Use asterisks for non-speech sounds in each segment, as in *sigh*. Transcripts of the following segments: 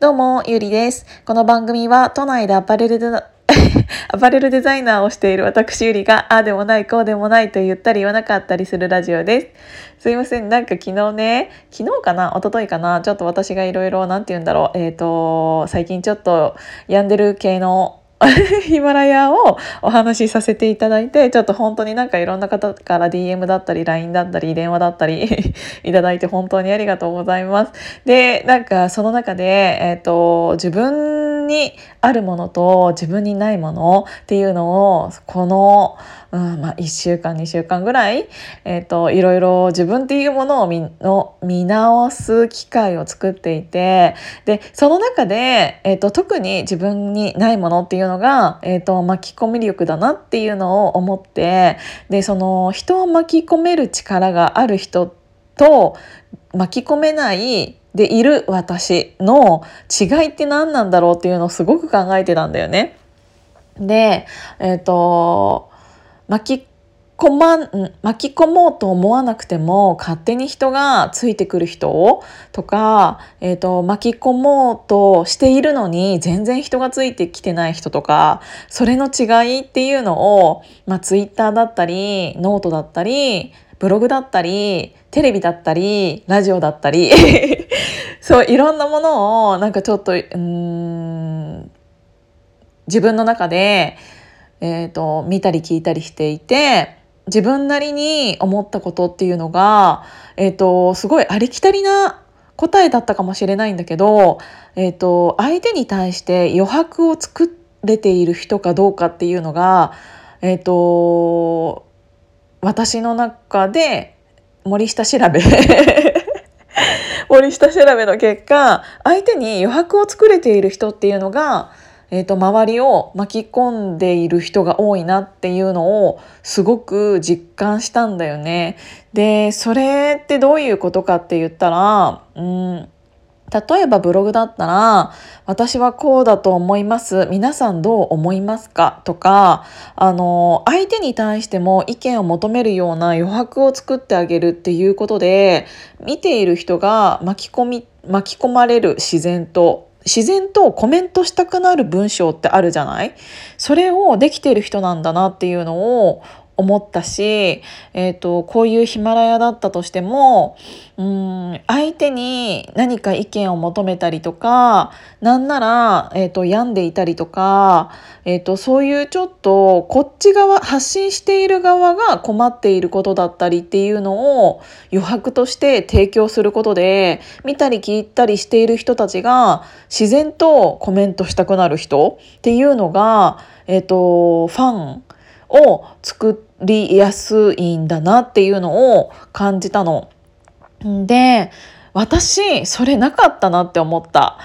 どうも、ゆりです。この番組は都内でアパレルデザ *laughs* アパレルデザイナーをしている私ゆりが、ああでもない、こうでもないと言ったり言わなかったりするラジオです。すいません。なんか昨日ね、昨日かな？一昨日かな？ちょっと私がいろいろ、なんて言うんだろう。えっ、ー、と、最近ちょっと病んでる系の *laughs* ヒマラヤをお話しさせていただいてちょっと本当になんかいろんな方から DM だったり LINE だったり電話だったり *laughs* いただいて本当にありがとうございます。でなんかその中で、えーと、自分にあるものと自分にないものっていうのをこのうんまあ、1週間2週間ぐらい、えーと、いろいろ自分っていうものを見の見直す機会を作っていてでその中で、えーと、特に自分にないものっていうのが、えーと、巻き込み力だなっていうのを思ってでその人を巻き込める力がある人と巻き込めないでいる私の違いって何なんだろうっていうのをすごく考えてたんだよね。で、えっ、ー、と巻き込まん巻き込もうと思わなくても勝手に人がついてくる人とか、えーと、巻き込もうとしているのに全然人がついてきてない人とかそれの違いっていうのを、まあ、ツイッターだったりノートだったりブログだったりテレビだったりラジオだったり *laughs* そういろんなものをなんかちょっとうん自分の中でえーと、見たり聞いたりしていて自分なりに思ったことっていうのが、えーと、すごいありきたりな答えだったかもしれないんだけど、えーと、相手に対して余白を作れている人かどうかっていうのが、えー、と私の中で森下調べ。*laughs* 森下調べの結果相手に余白を作れている人っていうのがえーと、周りを巻き込んでいる人が多いなっていうのをすごく実感したんだよね。でそれってどういうことかって言ったらうん例えばブログだったら「私はこうだと思います皆さんどう思いますか?」とかあの相手に対しても意見を求めるような余白を作ってあげるっていうことで見ている人が巻き込み巻き込まれる自然と自然とコメントしたくなる文章ってあるじゃない？それをできてる人なんだなっていうのを思ったし、えーと、こういうヒマラヤだったとしてもうん相手に何か意見を求めたりとかなんなら、えーと、病んでいたりとか、えーと、そういうちょっとこっち側発信している側が困っていることだったりっていうのを余白として提供することで見たり聞いたりしている人たちが自然とコメントしたくなる人っていうのが、えー、とファンを作りやすいんだなっていうのを感じたの。で私それなかったなって思った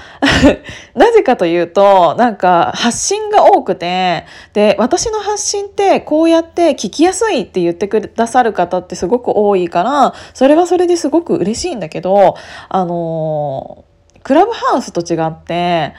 *laughs* なぜかというとなんか発信が多くてで私の発信ってこうやって聞きやすいって言ってくださる方ってすごく多いからそれはそれですごく嬉しいんだけどあのクラブハウスと違って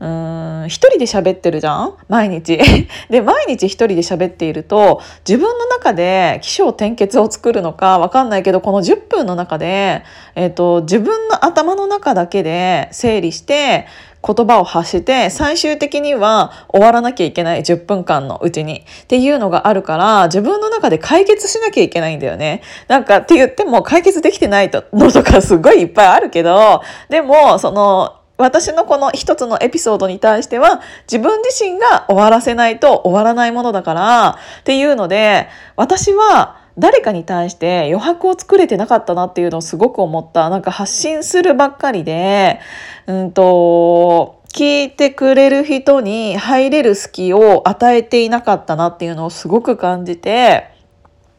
うん一人で喋ってるじゃん？毎日。*laughs* で毎日一人で喋っていると自分の中で起承転結を作るのかわかんないけどこの10分の中で、えーと、自分の頭の中だけで整理して言葉を発して最終的には終わらなきゃいけない10分間のうちにっていうのがあるから自分の中で解決しなきゃいけないんだよね。なんかって言っても解決できてないのとかすごいいっぱいあるけどでもその私のこの一つのエピソードに対しては自分自身が終わらせないと終わらないものだからっていうので私は誰かに対して余白を作れてなかったなっていうのをすごく思った。なんか発信するばっかりで、うんと、聞いてくれる人に入れる隙を与えていなかったなっていうのをすごく感じて、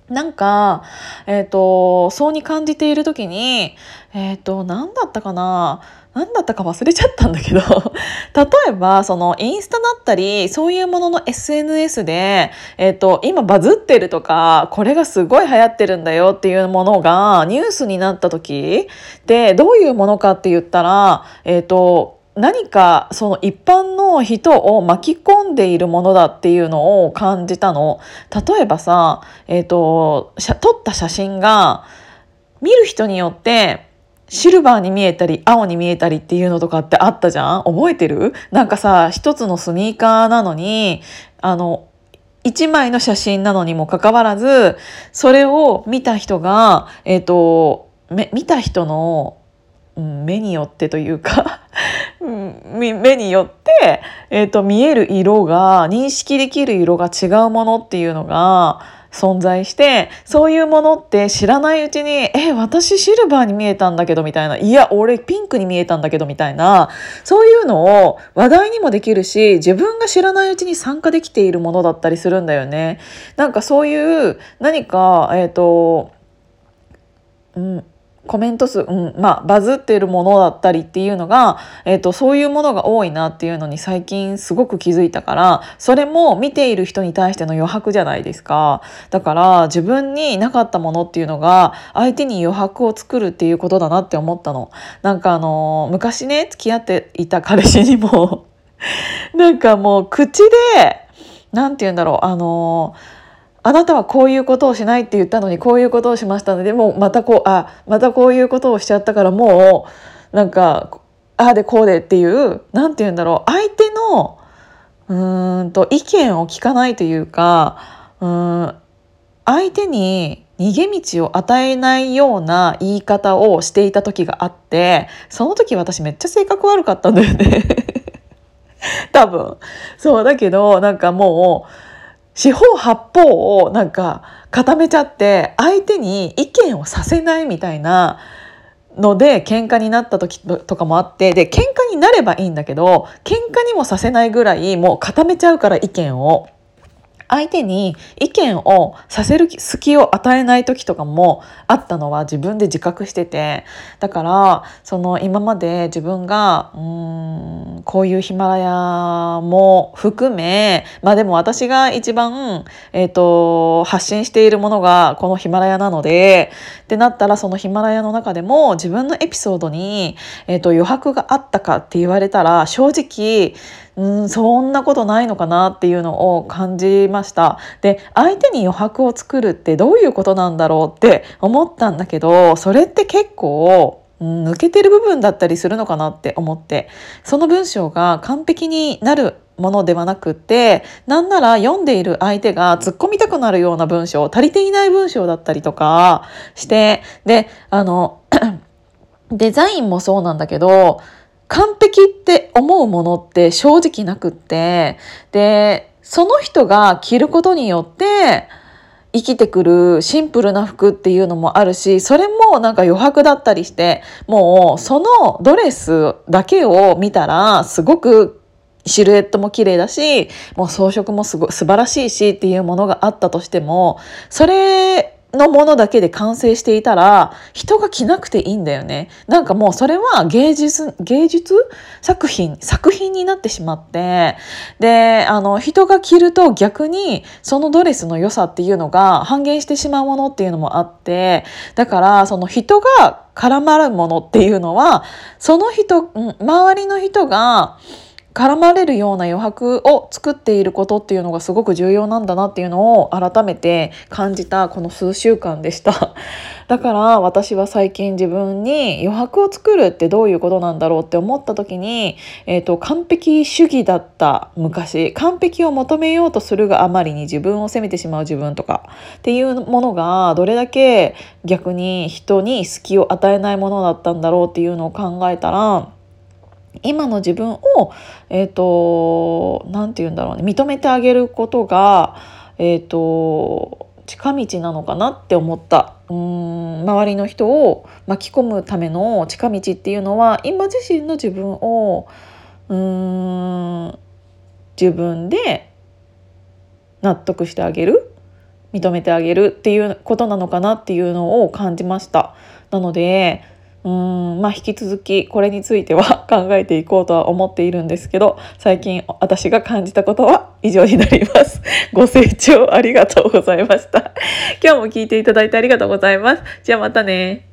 なんか、えっ、ー、と、そうに感じている時に、えっ、ー、と、何だったかな？何だったか忘れちゃったんだけど。*laughs* 例えばそのインスタだったりそういうものの SNS で、えっ、ー、と今バズってるとかこれがすごい流行ってるんだよっていうものがニュースになった時でどういうものかって言ったらえっ、と何かその一般の人を巻き込んでいるものだっていうのを感じたの。例えばさ、えっ、ー、と、撮った写真が見る人によってシルバーに見えたり青に見えたりっていうのとかってあったじゃん？覚えてる？なんかさ一つのスニーカーなのにあの一枚の写真なのにもかかわらずそれを見た人が、えーと、見た人の、目によってというか目によって、えーと見える色が認識できる色が違うものっていうのが存在してそういうものって知らないうちに「え私シルバーに見えたんだけど」みたいな「いや俺ピンクに見えたんだけど」みたいなそういうのを話題にもできるし自分が知らないうちに参加できているものだったりするんだよね。なんかそういう何かえっ、ー、とうんコメント数、うんまあ、バズっているものだったりっていうのが、えーと、そういうものが多いなっていうのに最近すごく気づいたからそれも見ている人に対しての余白じゃないですかだから自分になかったものっていうのが相手に余白を作るっていうことだなって思ったの。なんかあの昔ね付き合っていた彼氏にも *laughs* なんかもう口で何て言うんだろうあのあなたはこういうことをしないって言ったのにこういうことをしましたのでもうまたこうあまたこういうことをしちゃったからもうなんかああでこうでっていう何て言うんだろう。相手のうんと意見を聞かないというかうん相手に逃げ道を与えないような言い方をしていた時があってその時私めっちゃ性格悪かったんだよね多分そうだけどなんかもう四方八方をなんか固めちゃって相手に意見をさせないみたいなので喧嘩になった時とかもあってで喧嘩になればいいんだけど喧嘩にもさせないぐらいもう固めちゃうから意見を。相手に意見をさせる隙を与えない時とかもあったのは自分で自覚しててだからその今まで自分がうんこういうヒマラヤも含めまあでも私が一番、えーと、発信しているものがこのヒマラヤなのでってなったらそのヒマラヤの中でも自分のエピソードに、えーと余白があったかって言われたら正直うんそんなことないのかなっていうのを感じました。で相手に余白を作るってどういうことなんだろうって思ったんだけどそれって結構抜けてる部分だったりするのかなって思って。その文章が完璧になるものではなくってなんなら読んでいる相手が突っ込みたくなるような文章足りていない文章だったりとかしてであの *clears throat* デザインもそうなんだけど完璧って思うものって正直なくってでその人が着ることによって生きてくるシンプルな服っていうのもあるしそれもなんか余白だったりしてもうそのドレスだけを見たらすごくシルエットも綺麗だしもう装飾もすご素晴らしいしっていうものがあったとしてもそれのものだけで完成していたら人が着なくていいんだよね。なんかもうそれは芸術芸術作品作品になってしまってであの人が着ると逆にそのドレスの良さっていうのが半減してしまうものっていうのもあってだからその人が絡まるものっていうのはその人周りの人が絡まれるような余白を作っていることっていうのがすごく重要なんだなっていうのを改めて感じたこの数週間でした。*laughs* だから私は最近自分に余白を作るってどういうことなんだろうって思った時に、えーと、完璧主義だった昔完璧を求めようとするがあまりに自分を責めてしまう自分とかっていうものがどれだけ逆に人に隙を与えないものだったんだろうっていうのを考えたら今の自分をえっ、ー、と何て言うんだろうね。認めてあげることがえっ、ー、と近道なのかなって思った。うん周りの人を巻き込むための近道っていうのは今自身の自分をうん自分で納得してあげる。認めてあげるっていうことなのかなっていうのを感じました。なのでうんまあ引き続きこれについては *laughs* 考えていこうとは思っているんですけど最近私が感じたことは以上になります。*laughs* ご清聴ありがとうございました。*laughs* 今日も聞いていただいてありがとうございます。じゃあまたね。